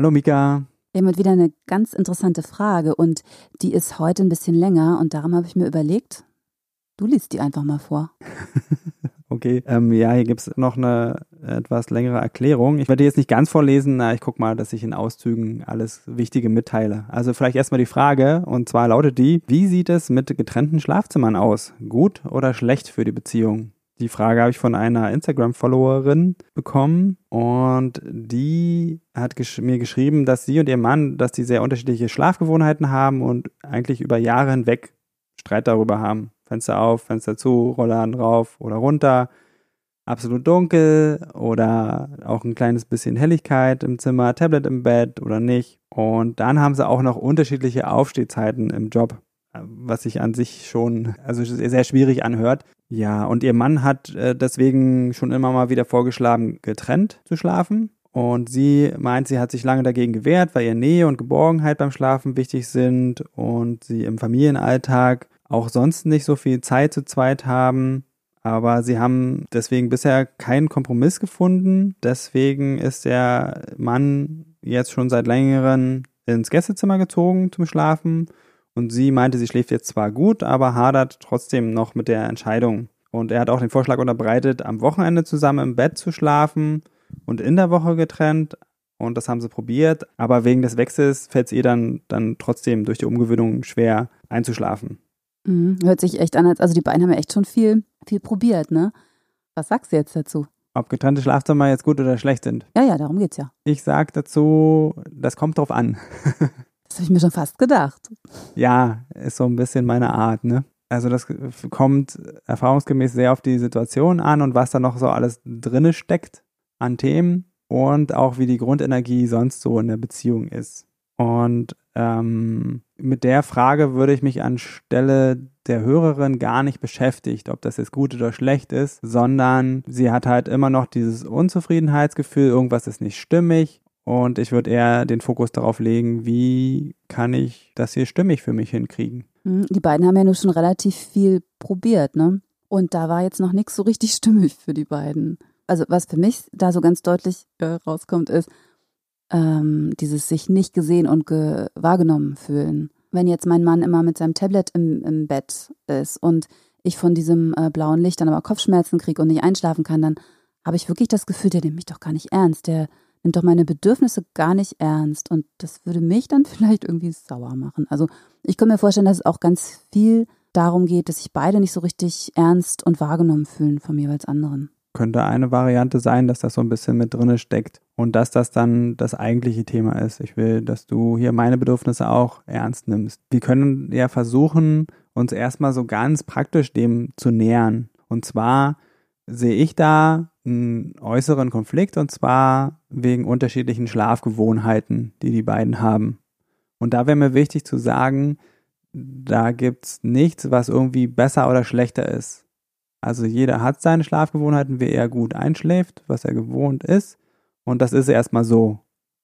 Hallo Mika. Wir haben heute wieder eine ganz interessante Frage und die ist heute ein bisschen länger und darum habe ich mir überlegt, du liest die einfach mal vor. okay, ähm, ja, hier gibt es noch eine etwas längere Erklärung. Ich werde jetzt nicht ganz vorlesen, na, ich gucke mal, dass ich in Auszügen alles Wichtige mitteile. Also vielleicht erstmal die Frage und zwar lautet die, wie sieht es mit getrennten Schlafzimmern aus? Gut oder schlecht für die Beziehung? Die Frage habe ich von einer Instagram-Followerin bekommen und die hat gesch mir geschrieben, dass sie und ihr Mann, dass die sehr unterschiedliche Schlafgewohnheiten haben und eigentlich über Jahre hinweg Streit darüber haben. Fenster auf, Fenster zu, Rollladen rauf oder runter, absolut dunkel oder auch ein kleines bisschen Helligkeit im Zimmer, Tablet im Bett oder nicht. Und dann haben sie auch noch unterschiedliche Aufstehzeiten im Job was sich an sich schon also sehr schwierig anhört. Ja, und ihr Mann hat äh, deswegen schon immer mal wieder vorgeschlagen, getrennt zu schlafen. Und sie meint, sie hat sich lange dagegen gewehrt, weil ihr Nähe und Geborgenheit beim Schlafen wichtig sind und sie im Familienalltag auch sonst nicht so viel Zeit zu zweit haben. Aber sie haben deswegen bisher keinen Kompromiss gefunden. Deswegen ist der Mann jetzt schon seit längerem ins Gästezimmer gezogen zum Schlafen und sie meinte, sie schläft jetzt zwar gut, aber hadert trotzdem noch mit der Entscheidung. Und er hat auch den Vorschlag unterbreitet, am Wochenende zusammen im Bett zu schlafen und in der Woche getrennt. Und das haben sie probiert. Aber wegen des Wechsels fällt es ihr dann, dann trotzdem durch die Umgewöhnung schwer einzuschlafen. Mhm, hört sich echt an, als also die beiden haben ja echt schon viel, viel probiert, ne? Was sagst du jetzt dazu? Ob getrennte Schlafzimmer jetzt gut oder schlecht sind? Ja, ja, darum geht's ja. Ich sag dazu, das kommt drauf an. Das habe ich mir schon fast gedacht. Ja, ist so ein bisschen meine Art, ne? Also das kommt erfahrungsgemäß sehr auf die Situation an und was da noch so alles drinne steckt an Themen und auch wie die Grundenergie sonst so in der Beziehung ist. Und ähm, mit der Frage würde ich mich anstelle der Hörerin gar nicht beschäftigt, ob das jetzt gut oder schlecht ist, sondern sie hat halt immer noch dieses Unzufriedenheitsgefühl, irgendwas ist nicht stimmig und ich würde eher den Fokus darauf legen, wie kann ich das hier stimmig für mich hinkriegen. Hm, die beiden haben ja nur schon relativ viel probiert, ne? Und da war jetzt noch nichts so richtig stimmig für die beiden. Also was für mich da so ganz deutlich äh, rauskommt, ist ähm, dieses sich nicht gesehen und ge wahrgenommen fühlen. Wenn jetzt mein Mann immer mit seinem Tablet im, im Bett ist und ich von diesem äh, blauen Licht dann aber Kopfschmerzen kriege und nicht einschlafen kann, dann habe ich wirklich das Gefühl, der nimmt mich doch gar nicht ernst. Der nimmt doch meine Bedürfnisse gar nicht ernst. Und das würde mich dann vielleicht irgendwie sauer machen. Also ich kann mir vorstellen, dass es auch ganz viel darum geht, dass sich beide nicht so richtig ernst und wahrgenommen fühlen vom jeweils anderen. Könnte eine Variante sein, dass das so ein bisschen mit drinne steckt und dass das dann das eigentliche Thema ist. Ich will, dass du hier meine Bedürfnisse auch ernst nimmst. Wir können ja versuchen, uns erstmal so ganz praktisch dem zu nähern. Und zwar sehe ich da einen äußeren Konflikt und zwar wegen unterschiedlichen Schlafgewohnheiten, die die beiden haben. Und da wäre mir wichtig zu sagen, da gibt's nichts, was irgendwie besser oder schlechter ist. Also jeder hat seine Schlafgewohnheiten, wie er gut einschläft, was er gewohnt ist. Und das ist erstmal so.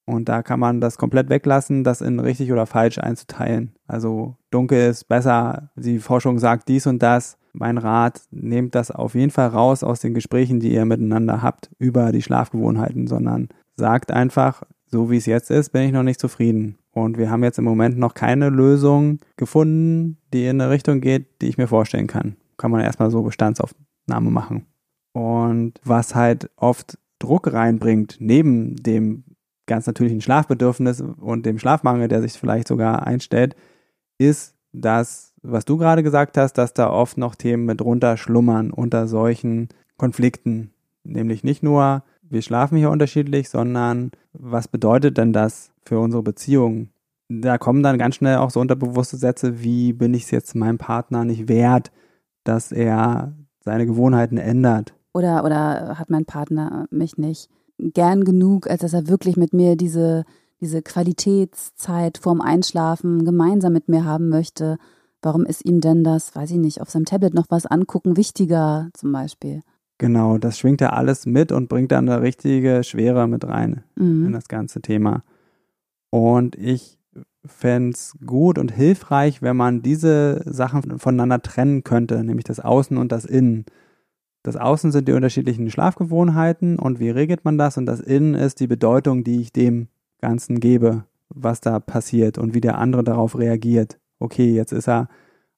Und da kann man das komplett weglassen, das in richtig oder falsch einzuteilen. Also dunkel ist besser, die Forschung sagt dies und das mein Rat, nehmt das auf jeden Fall raus aus den Gesprächen, die ihr miteinander habt über die Schlafgewohnheiten, sondern sagt einfach, so wie es jetzt ist, bin ich noch nicht zufrieden. Und wir haben jetzt im Moment noch keine Lösung gefunden, die in eine Richtung geht, die ich mir vorstellen kann. Kann man erstmal so Bestandsaufnahme machen. Und was halt oft Druck reinbringt, neben dem ganz natürlichen Schlafbedürfnis und dem Schlafmangel, der sich vielleicht sogar einstellt, ist, dass was du gerade gesagt hast, dass da oft noch Themen mit runter schlummern unter solchen Konflikten. Nämlich nicht nur, wir schlafen hier unterschiedlich, sondern was bedeutet denn das für unsere Beziehung? Da kommen dann ganz schnell auch so unterbewusste Sätze wie, bin ich es jetzt meinem Partner nicht wert, dass er seine Gewohnheiten ändert? Oder, oder hat mein Partner mich nicht gern genug, als dass er wirklich mit mir diese, diese Qualitätszeit vorm Einschlafen gemeinsam mit mir haben möchte. Warum ist ihm denn das, weiß ich nicht, auf seinem Tablet noch was angucken wichtiger zum Beispiel? Genau, das schwingt ja alles mit und bringt dann eine richtige Schwere mit rein mhm. in das ganze Thema. Und ich fände es gut und hilfreich, wenn man diese Sachen voneinander trennen könnte, nämlich das Außen und das Innen. Das Außen sind die unterschiedlichen Schlafgewohnheiten und wie regelt man das? Und das Innen ist die Bedeutung, die ich dem Ganzen gebe, was da passiert und wie der andere darauf reagiert. Okay, jetzt ist er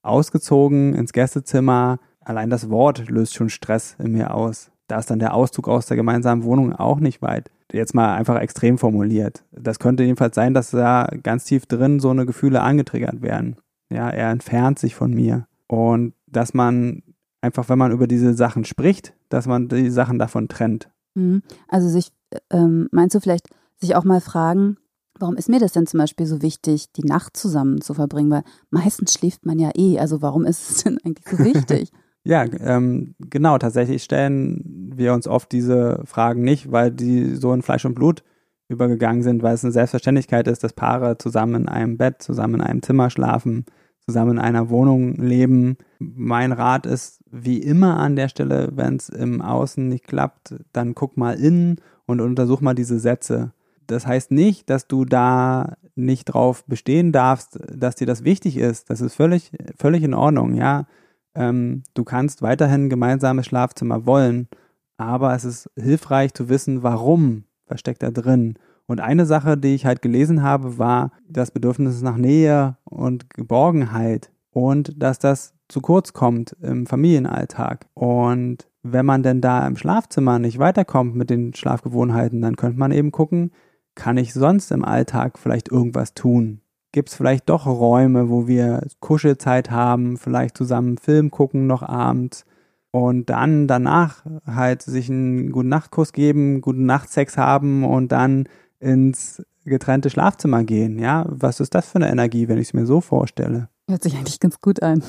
ausgezogen ins Gästezimmer. Allein das Wort löst schon Stress in mir aus. Da ist dann der Auszug aus der gemeinsamen Wohnung auch nicht weit. Jetzt mal einfach extrem formuliert. Das könnte jedenfalls sein, dass da ganz tief drin so eine Gefühle angetriggert werden. Ja, er entfernt sich von mir. Und dass man einfach, wenn man über diese Sachen spricht, dass man die Sachen davon trennt. Mhm. Also sich, ähm, meinst du vielleicht, sich auch mal fragen, warum ist mir das denn zum Beispiel so wichtig, die Nacht zusammen zu verbringen? Weil meistens schläft man ja eh. Also warum ist es denn eigentlich so wichtig? ja, ähm, genau. Tatsächlich stellen wir uns oft diese Fragen nicht, weil die so in Fleisch und Blut übergegangen sind, weil es eine Selbstverständlichkeit ist, dass Paare zusammen in einem Bett, zusammen in einem Zimmer schlafen, zusammen in einer Wohnung leben. Mein Rat ist wie immer an der Stelle, wenn es im Außen nicht klappt, dann guck mal innen und untersuch mal diese Sätze. Das heißt nicht, dass du da nicht drauf bestehen darfst, dass dir das wichtig ist. Das ist völlig, völlig in Ordnung, ja. Ähm, du kannst weiterhin ein gemeinsames Schlafzimmer wollen, aber es ist hilfreich zu wissen, warum, was steckt da drin. Und eine Sache, die ich halt gelesen habe, war das Bedürfnis nach Nähe und Geborgenheit und dass das zu kurz kommt im Familienalltag. Und wenn man denn da im Schlafzimmer nicht weiterkommt mit den Schlafgewohnheiten, dann könnte man eben gucken, kann ich sonst im Alltag vielleicht irgendwas tun? Gibt es vielleicht doch Räume, wo wir Kuschelzeit haben, vielleicht zusammen Film gucken noch abends und dann danach halt sich einen guten Nachtkuss geben, guten Nachtsex haben und dann ins getrennte Schlafzimmer gehen. Ja, was ist das für eine Energie, wenn ich es mir so vorstelle? Hört sich eigentlich ganz gut an.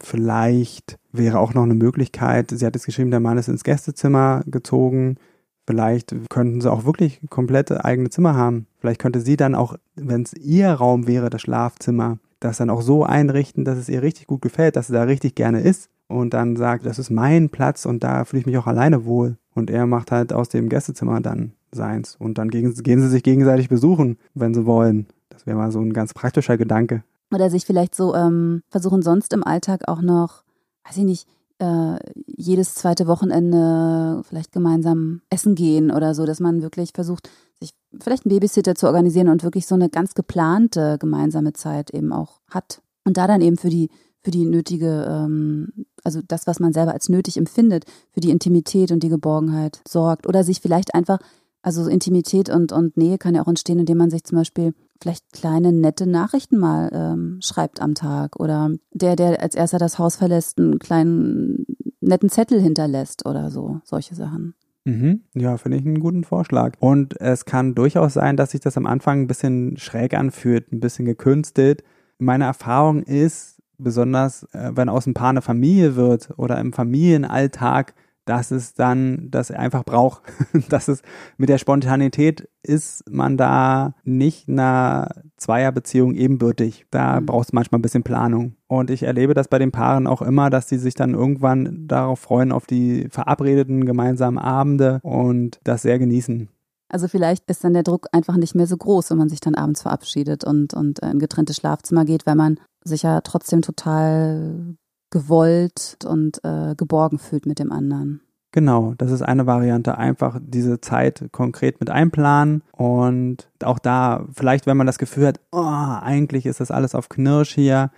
Vielleicht wäre auch noch eine Möglichkeit, sie hat es geschrieben, der Mann ist ins Gästezimmer gezogen. Vielleicht könnten sie auch wirklich komplette eigene Zimmer haben. Vielleicht könnte sie dann auch, wenn es ihr Raum wäre, das Schlafzimmer, das dann auch so einrichten, dass es ihr richtig gut gefällt, dass sie da richtig gerne ist und dann sagt, das ist mein Platz und da fühle ich mich auch alleine wohl. Und er macht halt aus dem Gästezimmer dann seins. Und dann gehen, sie sich gegenseitig besuchen, wenn sie wollen. Das wäre mal so ein ganz praktischer Gedanke. Oder sich vielleicht so ähm, versuchen, sonst im Alltag auch noch, weiß ich nicht, äh, jedes zweite Wochenende vielleicht gemeinsam essen gehen oder so, dass man wirklich versucht, sich vielleicht einen Babysitter zu organisieren und wirklich so eine ganz geplante gemeinsame Zeit eben auch hat. Und da dann eben für die für die nötige, ähm, also das, was man selber als nötig empfindet, für die Intimität und die Geborgenheit sorgt. Oder sich vielleicht einfach, also Intimität und, und Nähe kann ja auch entstehen, indem man sich zum Beispiel vielleicht kleine, nette Nachrichten mal ähm, schreibt am Tag. Oder der, der als erster das Haus verlässt, einen kleinen, netten Zettel hinterlässt oder so, solche Sachen. Mhm. Ja, finde ich einen guten Vorschlag. Und es kann durchaus sein, dass sich das am Anfang ein bisschen schräg anfühlt, ein bisschen gekünstelt. Meine Erfahrung ist, besonders äh, wenn aus dem Paar eine Familie wird oder im Familienalltag, dass es dann das einfach braucht. dass es mit der Spontanität ist man da nicht einer Zweierbeziehung ebenbürtig. Da mhm. braucht es manchmal ein bisschen Planung. Und ich erlebe das bei den Paaren auch immer, dass sie sich dann irgendwann darauf freuen, auf die verabredeten gemeinsamen Abende und das sehr genießen. Also vielleicht ist dann der Druck einfach nicht mehr so groß, wenn man sich dann abends verabschiedet und, und in getrennte Schlafzimmer geht, weil man sich ja trotzdem total gewollt und äh, geborgen fühlt mit dem anderen. Genau, das ist eine Variante. Einfach diese Zeit konkret mit einplanen und auch da, vielleicht, wenn man das Gefühl hat, oh, eigentlich ist das alles auf Knirsch hier,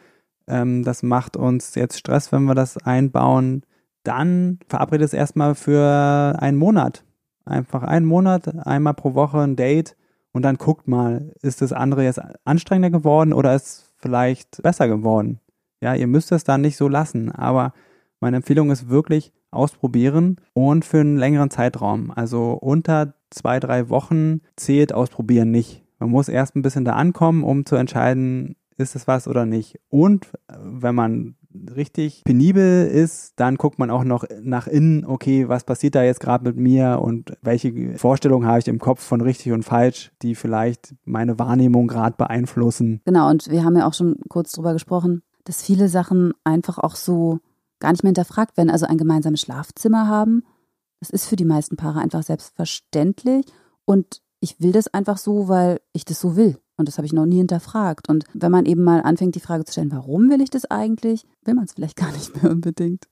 ähm, das macht uns jetzt Stress, wenn wir das einbauen, dann verabredet es erstmal für einen Monat. Einfach einen Monat, einmal pro Woche ein Date und dann guckt mal, ist das andere jetzt anstrengender geworden oder ist vielleicht besser geworden? Ja, ihr müsst es dann nicht so lassen, aber meine Empfehlung ist wirklich ausprobieren und für einen längeren Zeitraum. Also unter zwei, drei Wochen zählt ausprobieren nicht. Man muss erst ein bisschen da ankommen, um zu entscheiden, ist es was oder nicht. Und wenn man richtig penibel ist, dann guckt man auch noch nach innen, okay, was passiert da jetzt gerade mit mir und welche Vorstellungen habe ich im Kopf von richtig und falsch, die vielleicht meine Wahrnehmung gerade beeinflussen. Genau, und wir haben ja auch schon kurz drüber gesprochen, dass viele Sachen einfach auch so gar nicht mehr hinterfragt werden. Also ein gemeinsames Schlafzimmer haben, das ist für die meisten Paare einfach selbstverständlich und ich will das einfach so, weil ich das so will. Und das habe ich noch nie hinterfragt. Und wenn man eben mal anfängt, die Frage zu stellen, warum will ich das eigentlich, will man es vielleicht gar nicht mehr unbedingt.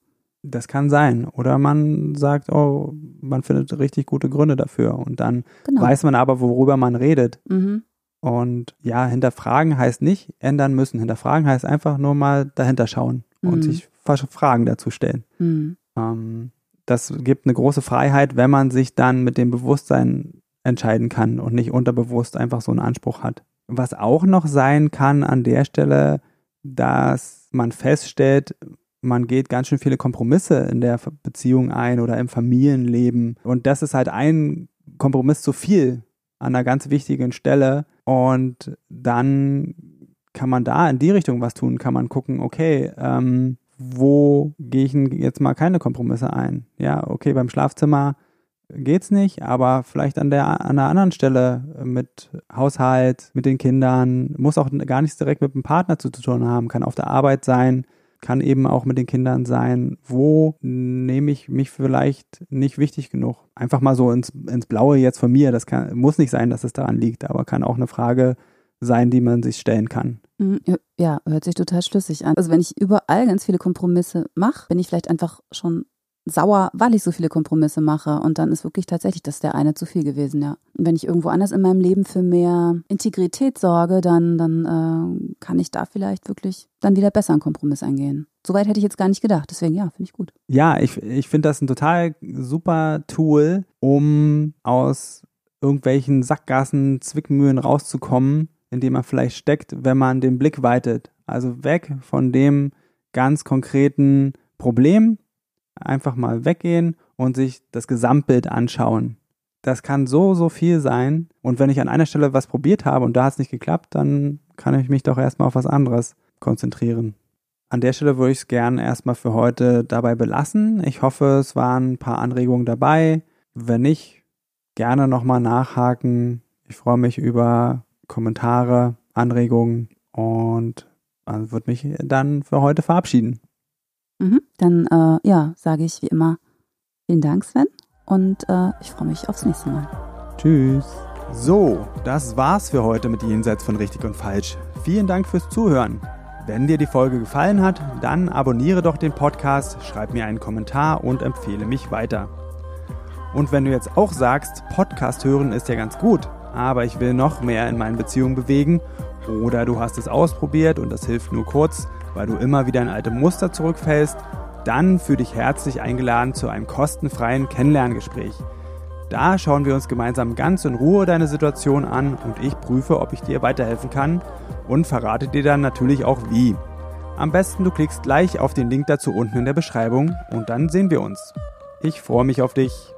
Das kann sein. Oder man sagt, oh, man findet richtig gute Gründe dafür. Und dann genau. weiß man aber, worüber man redet. Mhm. Und ja, hinterfragen heißt nicht ändern müssen. Hinterfragen heißt einfach nur mal dahinter schauen mhm. und sich Fragen dazu stellen. Mhm. Ähm, das gibt eine große Freiheit, wenn man sich dann mit dem Bewusstsein entscheiden kann und nicht unterbewusst einfach so einen Anspruch hat. Was auch noch sein kann an der Stelle, dass man feststellt, man geht ganz schön viele Kompromisse in der Beziehung ein oder im Familienleben. Und das ist halt ein Kompromiss zu viel an einer ganz wichtigen Stelle. Und dann kann man da in die Richtung was tun, kann man gucken, okay, ähm, wo gehe ich jetzt mal keine Kompromisse ein? Ja, okay, beim Schlafzimmer geht's nicht, aber vielleicht an der an einer anderen Stelle mit Haushalt, mit den Kindern, muss auch gar nichts direkt mit dem Partner zu tun haben, kann auf der Arbeit sein, kann eben auch mit den Kindern sein. Wo nehme ich mich vielleicht nicht wichtig genug? Einfach mal so ins, ins Blaue jetzt von mir. Das kann, muss nicht sein, dass es daran liegt, aber kann auch eine Frage sein, die man sich stellen kann. Mhm, ja, hört sich total schlüssig an. Also wenn ich überall ganz viele Kompromisse mache, bin ich vielleicht einfach schon sauer, weil ich so viele Kompromisse mache. Und dann ist wirklich tatsächlich das der eine zu viel gewesen, ja. Und wenn ich irgendwo anders in meinem Leben für mehr Integrität sorge, dann, dann äh, kann ich da vielleicht wirklich dann wieder besser einen Kompromiss eingehen. Soweit hätte ich jetzt gar nicht gedacht. Deswegen, ja, finde ich gut. Ja, ich, ich finde das ein total super Tool, um aus irgendwelchen Sackgassen, Zwickmühlen rauszukommen, in dem man vielleicht steckt, wenn man den Blick weitet. Also weg von dem ganz konkreten Problem, einfach mal weggehen und sich das Gesamtbild anschauen. Das kann so, so viel sein. Und wenn ich an einer Stelle was probiert habe und da hat es nicht geklappt, dann kann ich mich doch erstmal auf was anderes konzentrieren. An der Stelle würde ich es gerne erstmal für heute dabei belassen. Ich hoffe, es waren ein paar Anregungen dabei. Wenn nicht, gerne nochmal nachhaken. Ich freue mich über Kommentare, Anregungen und würde mich dann für heute verabschieden. Mhm. Dann äh, ja, sage ich wie immer vielen Dank, Sven. Und äh, ich freue mich aufs nächste Mal. Tschüss. So, das war's für heute mit Jenseits von Richtig und Falsch. Vielen Dank fürs Zuhören. Wenn dir die Folge gefallen hat, dann abonniere doch den Podcast, schreib mir einen Kommentar und empfehle mich weiter. Und wenn du jetzt auch sagst, Podcast hören ist ja ganz gut, aber ich will noch mehr in meinen Beziehungen bewegen, oder du hast es ausprobiert und das hilft nur kurz, weil du immer wieder in alte Muster zurückfällst, dann fühle dich herzlich eingeladen zu einem kostenfreien Kennenlerngespräch. Da schauen wir uns gemeinsam ganz in Ruhe deine Situation an und ich prüfe, ob ich dir weiterhelfen kann und verrate dir dann natürlich auch wie. Am besten du klickst gleich auf den Link dazu unten in der Beschreibung und dann sehen wir uns. Ich freue mich auf dich.